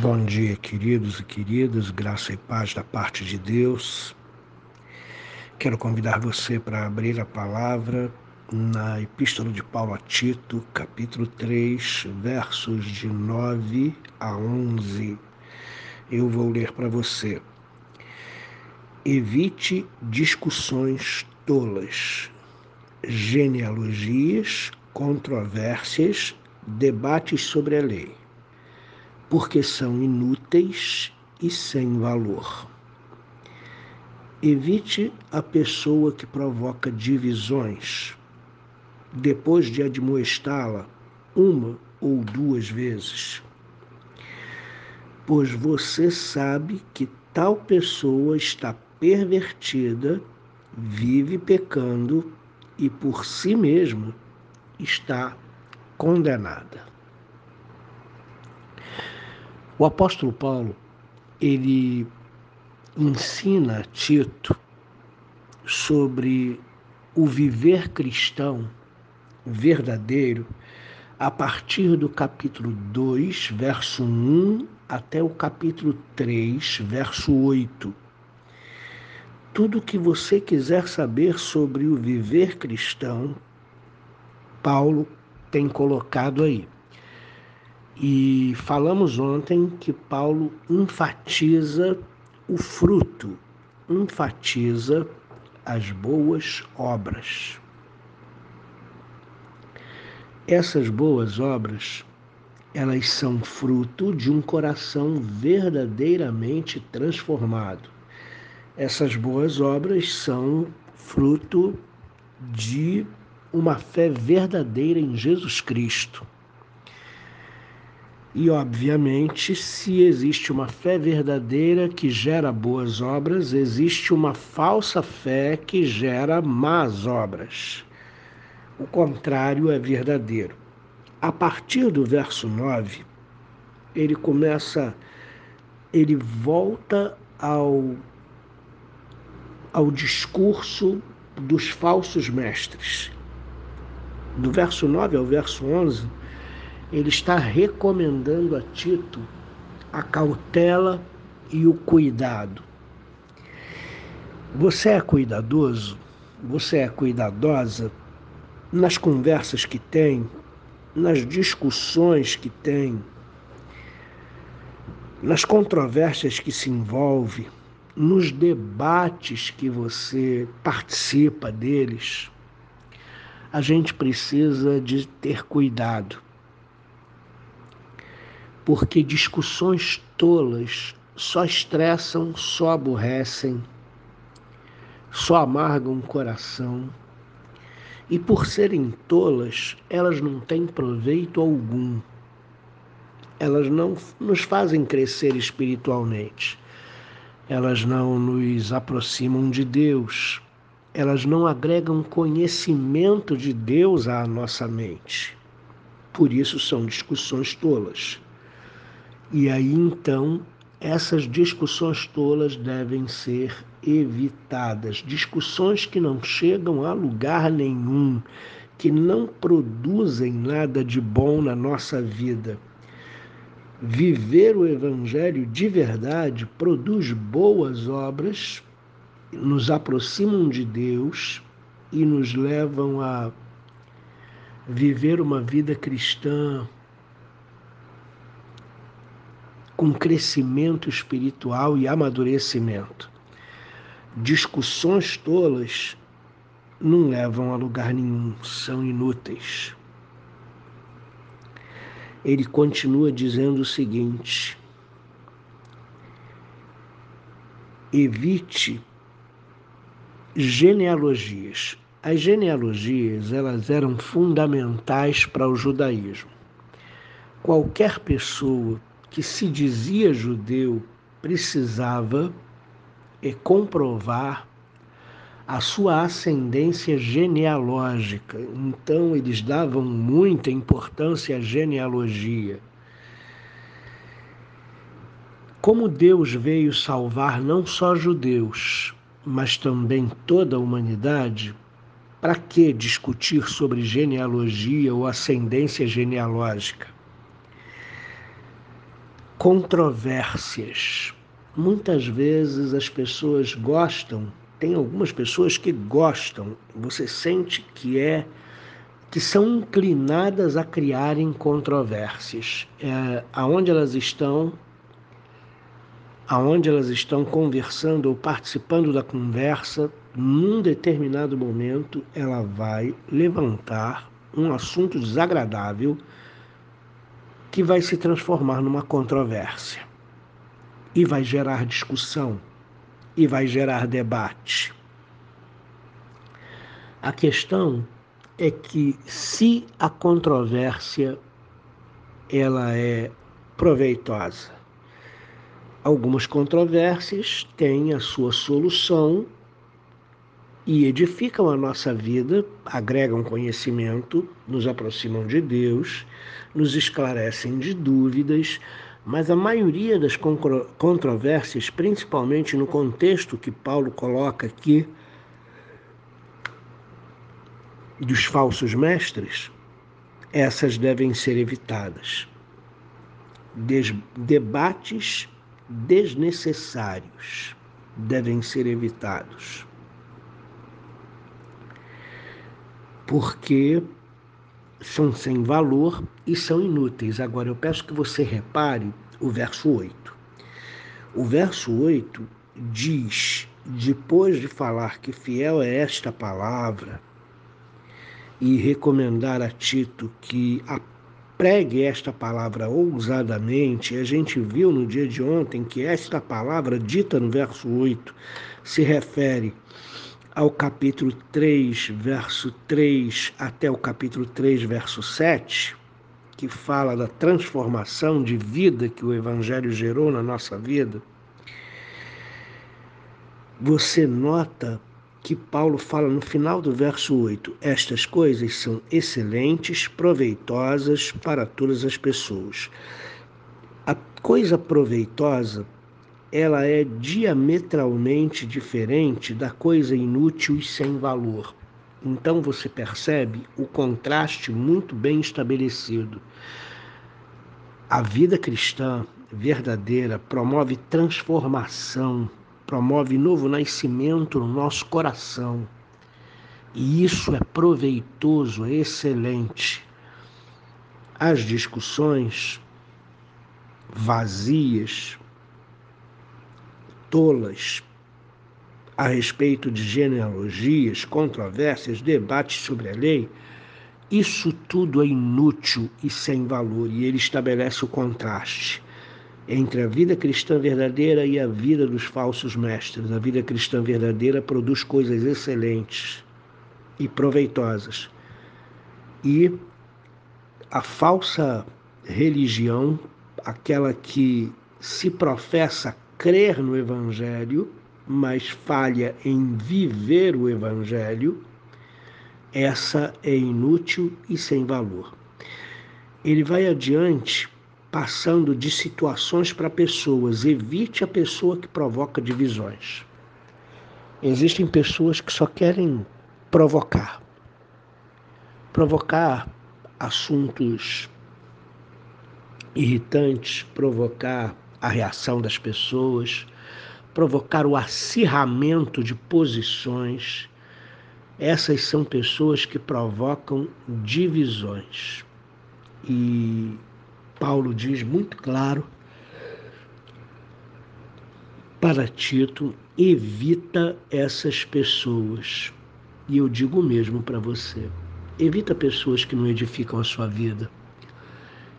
Bom dia, queridos e queridas, graça e paz da parte de Deus. Quero convidar você para abrir a palavra na Epístola de Paulo a Tito, capítulo 3, versos de 9 a 11. Eu vou ler para você. Evite discussões tolas, genealogias, controvérsias, debates sobre a lei porque são inúteis e sem valor. Evite a pessoa que provoca divisões, depois de admoestá-la uma ou duas vezes, pois você sabe que tal pessoa está pervertida, vive pecando e por si mesma está condenada. O apóstolo Paulo, ele ensina Tito sobre o viver cristão verdadeiro a partir do capítulo 2, verso 1 até o capítulo 3, verso 8. Tudo que você quiser saber sobre o viver cristão, Paulo tem colocado aí. E falamos ontem que Paulo enfatiza o fruto, enfatiza as boas obras. Essas boas obras, elas são fruto de um coração verdadeiramente transformado. Essas boas obras são fruto de uma fé verdadeira em Jesus Cristo. E, obviamente, se existe uma fé verdadeira que gera boas obras, existe uma falsa fé que gera más obras. O contrário é verdadeiro. A partir do verso 9, ele começa, ele volta ao, ao discurso dos falsos mestres. Do verso 9 ao verso 11, ele está recomendando a Tito a cautela e o cuidado. Você é cuidadoso? Você é cuidadosa nas conversas que tem, nas discussões que tem, nas controvérsias que se envolve, nos debates que você participa deles? A gente precisa de ter cuidado porque discussões tolas só estressam, só aborrecem, só amargam o coração. E por serem tolas, elas não têm proveito algum. Elas não nos fazem crescer espiritualmente. Elas não nos aproximam de Deus. Elas não agregam conhecimento de Deus à nossa mente. Por isso são discussões tolas. E aí então essas discussões tolas devem ser evitadas. Discussões que não chegam a lugar nenhum, que não produzem nada de bom na nossa vida. Viver o Evangelho de verdade produz boas obras, nos aproximam de Deus e nos levam a viver uma vida cristã com crescimento espiritual e amadurecimento. Discussões tolas não levam a lugar nenhum, são inúteis. Ele continua dizendo o seguinte: evite genealogias. As genealogias, elas eram fundamentais para o judaísmo. Qualquer pessoa que se dizia judeu precisava é, comprovar a sua ascendência genealógica. Então, eles davam muita importância à genealogia. Como Deus veio salvar não só judeus, mas também toda a humanidade, para que discutir sobre genealogia ou ascendência genealógica? Controvérsias. Muitas vezes as pessoas gostam, tem algumas pessoas que gostam, você sente que é que são inclinadas a criarem controvérsias. É, aonde elas estão, aonde elas estão conversando ou participando da conversa, num determinado momento ela vai levantar um assunto desagradável que vai se transformar numa controvérsia. E vai gerar discussão. E vai gerar debate. A questão é que se a controvérsia ela é proveitosa, algumas controvérsias têm a sua solução e edificam a nossa vida, agregam conhecimento, nos aproximam de Deus, nos esclarecem de dúvidas, mas a maioria das controvérsias, principalmente no contexto que Paulo coloca aqui, dos falsos mestres, essas devem ser evitadas. Des debates desnecessários devem ser evitados. Porque são sem valor e são inúteis. Agora eu peço que você repare o verso 8. O verso 8 diz: depois de falar que fiel é esta palavra e recomendar a Tito que pregue esta palavra ousadamente, a gente viu no dia de ontem que esta palavra dita no verso 8 se refere ao capítulo 3, verso 3 até o capítulo 3, verso 7, que fala da transformação de vida que o Evangelho gerou na nossa vida, você nota que Paulo fala no final do verso 8: Estas coisas são excelentes, proveitosas para todas as pessoas. A coisa proveitosa ela é diametralmente diferente da coisa inútil e sem valor. Então você percebe o contraste muito bem estabelecido. A vida cristã verdadeira promove transformação, promove novo nascimento no nosso coração. E isso é proveitoso, é excelente. As discussões vazias, tolas a respeito de genealogias, controvérsias, debates sobre a lei, isso tudo é inútil e sem valor, e ele estabelece o contraste entre a vida cristã verdadeira e a vida dos falsos mestres. A vida cristã verdadeira produz coisas excelentes e proveitosas. E a falsa religião, aquela que se professa crer no Evangelho, mas falha em viver o Evangelho, essa é inútil e sem valor. Ele vai adiante passando de situações para pessoas. Evite a pessoa que provoca divisões. Existem pessoas que só querem provocar. Provocar assuntos irritantes, provocar a reação das pessoas, provocar o acirramento de posições. Essas são pessoas que provocam divisões. E Paulo diz muito claro para Tito: evita essas pessoas. E eu digo o mesmo para você. Evita pessoas que não edificam a sua vida.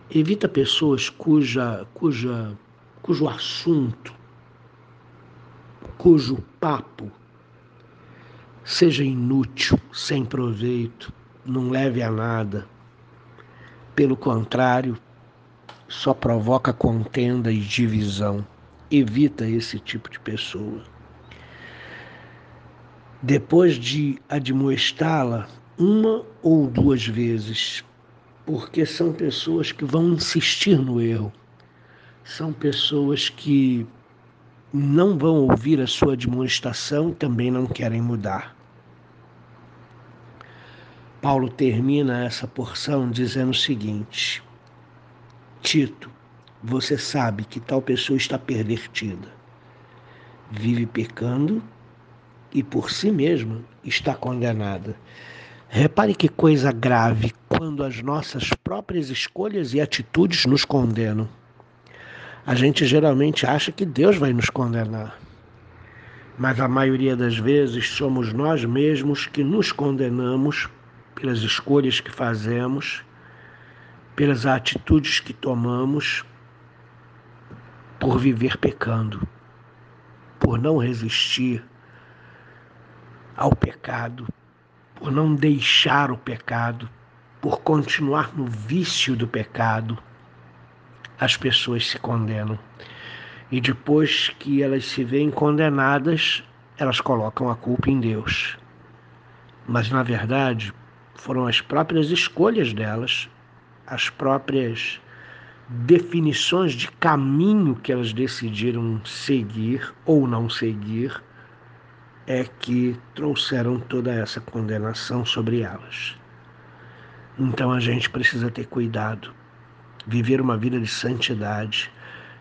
Evita pessoas cuja, cuja cujo assunto, cujo papo seja inútil, sem proveito, não leve a nada. Pelo contrário, só provoca contenda e divisão. Evita esse tipo de pessoa. Depois de admoestá-la uma ou duas vezes, porque são pessoas que vão insistir no erro são pessoas que não vão ouvir a sua demonstração e também não querem mudar. Paulo termina essa porção dizendo o seguinte: Tito, você sabe que tal pessoa está pervertida, vive pecando e por si mesma está condenada. Repare que coisa grave quando as nossas próprias escolhas e atitudes nos condenam. A gente geralmente acha que Deus vai nos condenar. Mas a maioria das vezes somos nós mesmos que nos condenamos pelas escolhas que fazemos, pelas atitudes que tomamos, por viver pecando, por não resistir ao pecado, por não deixar o pecado, por continuar no vício do pecado, as pessoas se condenam. E depois que elas se veem condenadas, elas colocam a culpa em Deus. Mas, na verdade, foram as próprias escolhas delas, as próprias definições de caminho que elas decidiram seguir ou não seguir, é que trouxeram toda essa condenação sobre elas. Então a gente precisa ter cuidado, viver uma vida de santidade,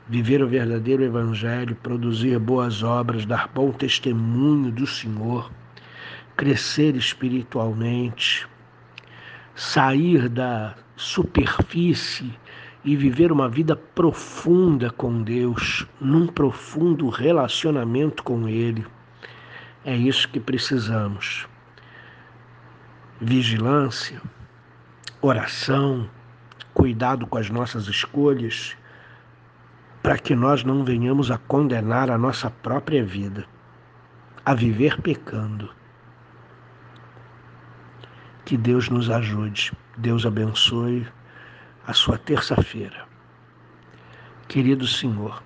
viver o verdadeiro Evangelho, produzir boas obras, dar bom testemunho do Senhor, crescer espiritualmente, sair da superfície e viver uma vida profunda com Deus, num profundo relacionamento com Ele é isso que precisamos. Vigilância, oração, cuidado com as nossas escolhas, para que nós não venhamos a condenar a nossa própria vida, a viver pecando. Que Deus nos ajude, Deus abençoe a sua terça-feira. Querido Senhor,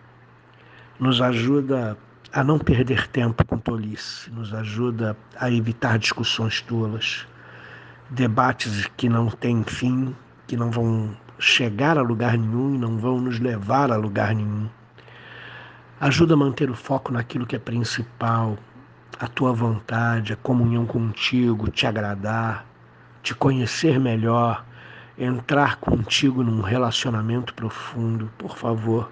nos ajuda a não perder tempo com tolice, nos ajuda a evitar discussões tolas, debates que não têm fim, que não vão chegar a lugar nenhum e não vão nos levar a lugar nenhum. Ajuda a manter o foco naquilo que é principal, a tua vontade, a comunhão contigo, te agradar, te conhecer melhor, entrar contigo num relacionamento profundo. Por favor,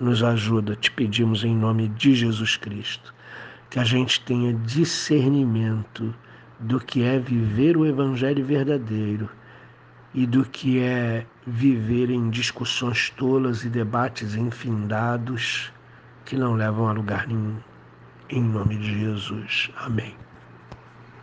nos ajuda, te pedimos em nome de Jesus Cristo, que a gente tenha discernimento do que é viver o Evangelho verdadeiro e do que é viver em discussões tolas e debates infindados que não levam a lugar nenhum. Em nome de Jesus. Amém.